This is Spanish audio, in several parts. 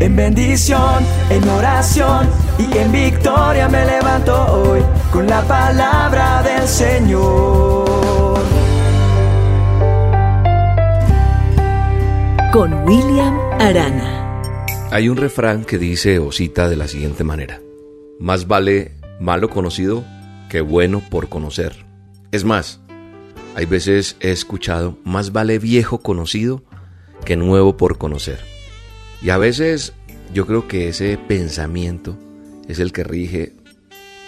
En bendición, en oración y en victoria me levanto hoy con la palabra del Señor. Con William Arana. Hay un refrán que dice o cita de la siguiente manera. Más vale malo conocido que bueno por conocer. Es más, hay veces he escuchado, más vale viejo conocido que nuevo por conocer. Y a veces yo creo que ese pensamiento es el que rige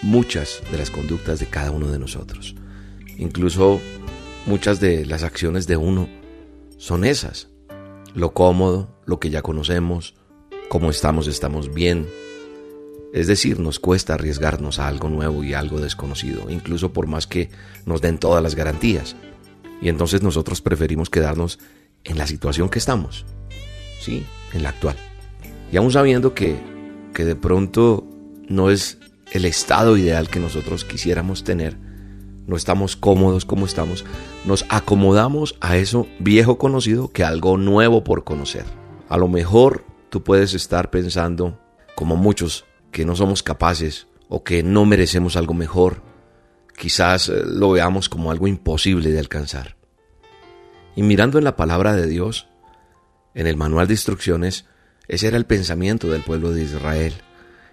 muchas de las conductas de cada uno de nosotros. Incluso muchas de las acciones de uno son esas. Lo cómodo, lo que ya conocemos, cómo estamos, estamos bien. Es decir, nos cuesta arriesgarnos a algo nuevo y algo desconocido, incluso por más que nos den todas las garantías. Y entonces nosotros preferimos quedarnos en la situación que estamos, sí, en la actual. Y aún sabiendo que, que de pronto no es el estado ideal que nosotros quisiéramos tener, no estamos cómodos como estamos, nos acomodamos a eso viejo conocido que algo nuevo por conocer. A lo mejor tú puedes estar pensando, como muchos, que no somos capaces o que no merecemos algo mejor. Quizás eh, lo veamos como algo imposible de alcanzar. Y mirando en la palabra de Dios, en el manual de instrucciones, ese era el pensamiento del pueblo de Israel.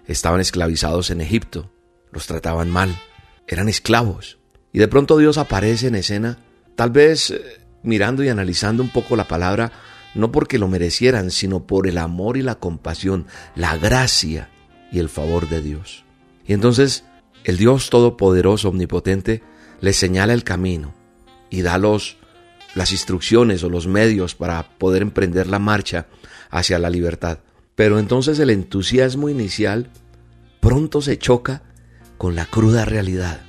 Estaban esclavizados en Egipto, los trataban mal, eran esclavos. Y de pronto Dios aparece en escena, tal vez eh, mirando y analizando un poco la palabra, no porque lo merecieran, sino por el amor y la compasión, la gracia y el favor de Dios. Y entonces el Dios Todopoderoso, Omnipotente, les señala el camino y da los las instrucciones o los medios para poder emprender la marcha hacia la libertad. Pero entonces el entusiasmo inicial pronto se choca con la cruda realidad.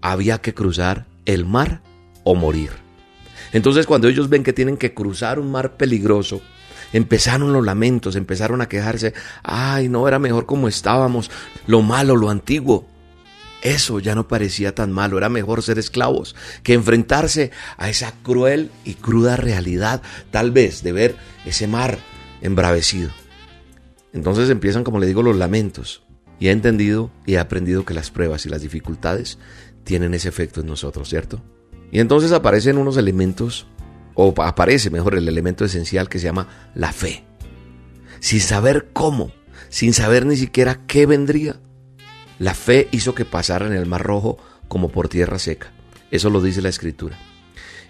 Había que cruzar el mar o morir. Entonces cuando ellos ven que tienen que cruzar un mar peligroso, empezaron los lamentos, empezaron a quejarse, ay, no era mejor como estábamos, lo malo, lo antiguo. Eso ya no parecía tan malo, era mejor ser esclavos que enfrentarse a esa cruel y cruda realidad, tal vez, de ver ese mar embravecido. Entonces empiezan, como le digo, los lamentos. Y he entendido y he aprendido que las pruebas y las dificultades tienen ese efecto en nosotros, ¿cierto? Y entonces aparecen unos elementos, o aparece mejor el elemento esencial que se llama la fe. Sin saber cómo, sin saber ni siquiera qué vendría, la fe hizo que pasaran el mar rojo como por tierra seca. Eso lo dice la escritura.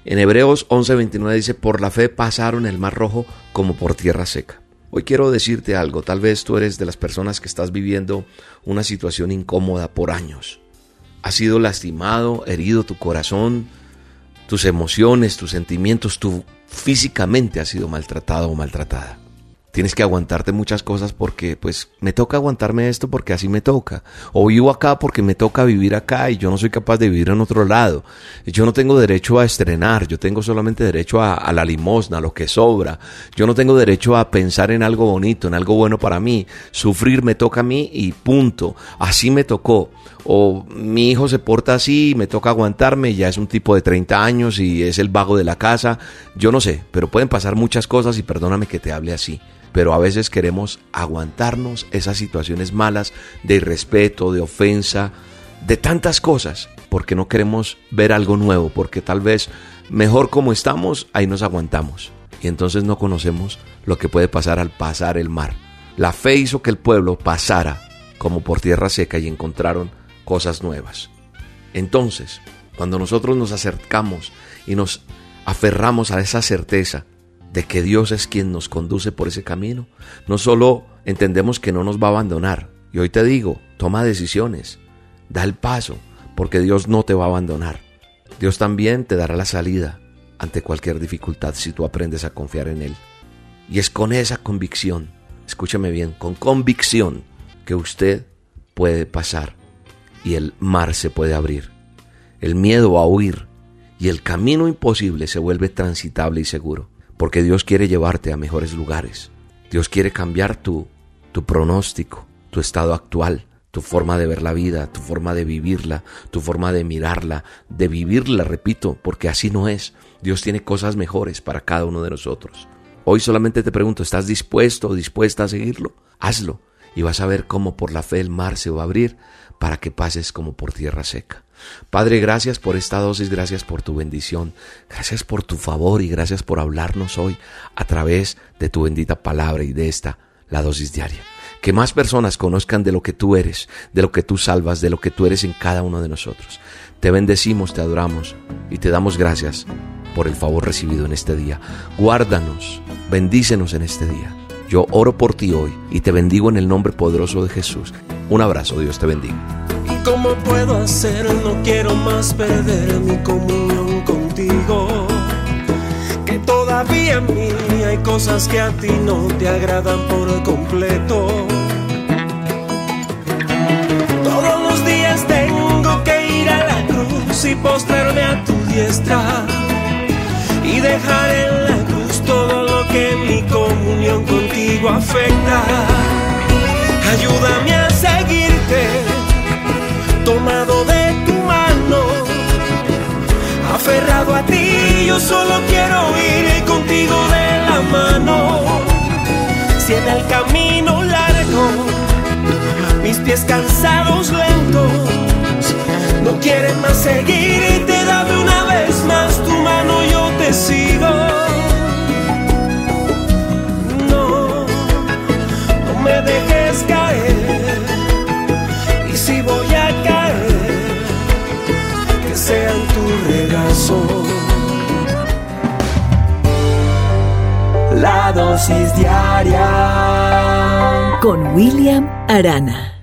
En Hebreos 11:29 dice, por la fe pasaron el mar rojo como por tierra seca. Hoy quiero decirte algo, tal vez tú eres de las personas que estás viviendo una situación incómoda por años. Ha sido lastimado, herido tu corazón, tus emociones, tus sentimientos, tú físicamente has sido maltratado o maltratada tienes que aguantarte muchas cosas porque pues me toca aguantarme esto porque así me toca. O vivo acá porque me toca vivir acá y yo no soy capaz de vivir en otro lado. Yo no tengo derecho a estrenar, yo tengo solamente derecho a, a la limosna, a lo que sobra. Yo no tengo derecho a pensar en algo bonito, en algo bueno para mí. Sufrir me toca a mí y punto. Así me tocó. O mi hijo se porta así me toca aguantarme, ya es un tipo de 30 años y es el vago de la casa. Yo no sé, pero pueden pasar muchas cosas y perdóname que te hable así pero a veces queremos aguantarnos esas situaciones malas de irrespeto, de ofensa, de tantas cosas, porque no queremos ver algo nuevo, porque tal vez mejor como estamos, ahí nos aguantamos. Y entonces no conocemos lo que puede pasar al pasar el mar. La fe hizo que el pueblo pasara como por tierra seca y encontraron cosas nuevas. Entonces, cuando nosotros nos acercamos y nos aferramos a esa certeza de que Dios es quien nos conduce por ese camino, no solo entendemos que no nos va a abandonar, y hoy te digo, toma decisiones, da el paso, porque Dios no te va a abandonar. Dios también te dará la salida ante cualquier dificultad si tú aprendes a confiar en Él. Y es con esa convicción, escúchame bien, con convicción que usted puede pasar y el mar se puede abrir. El miedo a huir y el camino imposible se vuelve transitable y seguro porque Dios quiere llevarte a mejores lugares. Dios quiere cambiar tu, tu pronóstico, tu estado actual, tu forma de ver la vida, tu forma de vivirla, tu forma de mirarla, de vivirla, repito, porque así no es. Dios tiene cosas mejores para cada uno de nosotros. Hoy solamente te pregunto, ¿estás dispuesto o dispuesta a seguirlo? Hazlo y vas a ver cómo por la fe el mar se va a abrir para que pases como por tierra seca. Padre, gracias por esta dosis, gracias por tu bendición, gracias por tu favor y gracias por hablarnos hoy a través de tu bendita palabra y de esta, la dosis diaria. Que más personas conozcan de lo que tú eres, de lo que tú salvas, de lo que tú eres en cada uno de nosotros. Te bendecimos, te adoramos y te damos gracias por el favor recibido en este día. Guárdanos, bendícenos en este día. Yo oro por ti hoy y te bendigo en el nombre poderoso de Jesús. Un abrazo, Dios te bendiga. ¿Cómo puedo hacer? No quiero más perder mi comunión contigo. Que todavía en mí hay cosas que a ti no te agradan por completo. Todos los días tengo que ir a la cruz y postrarme a tu diestra y dejar en la cruz todo lo que mi comunión contigo afecta. Ayúdame a seguirte, tomado de tu mano, aferrado a ti. Yo solo quiero ir contigo de la mano. Si en el camino largo, mis pies cansados lentos, no quieren más seguirte, con William Arana.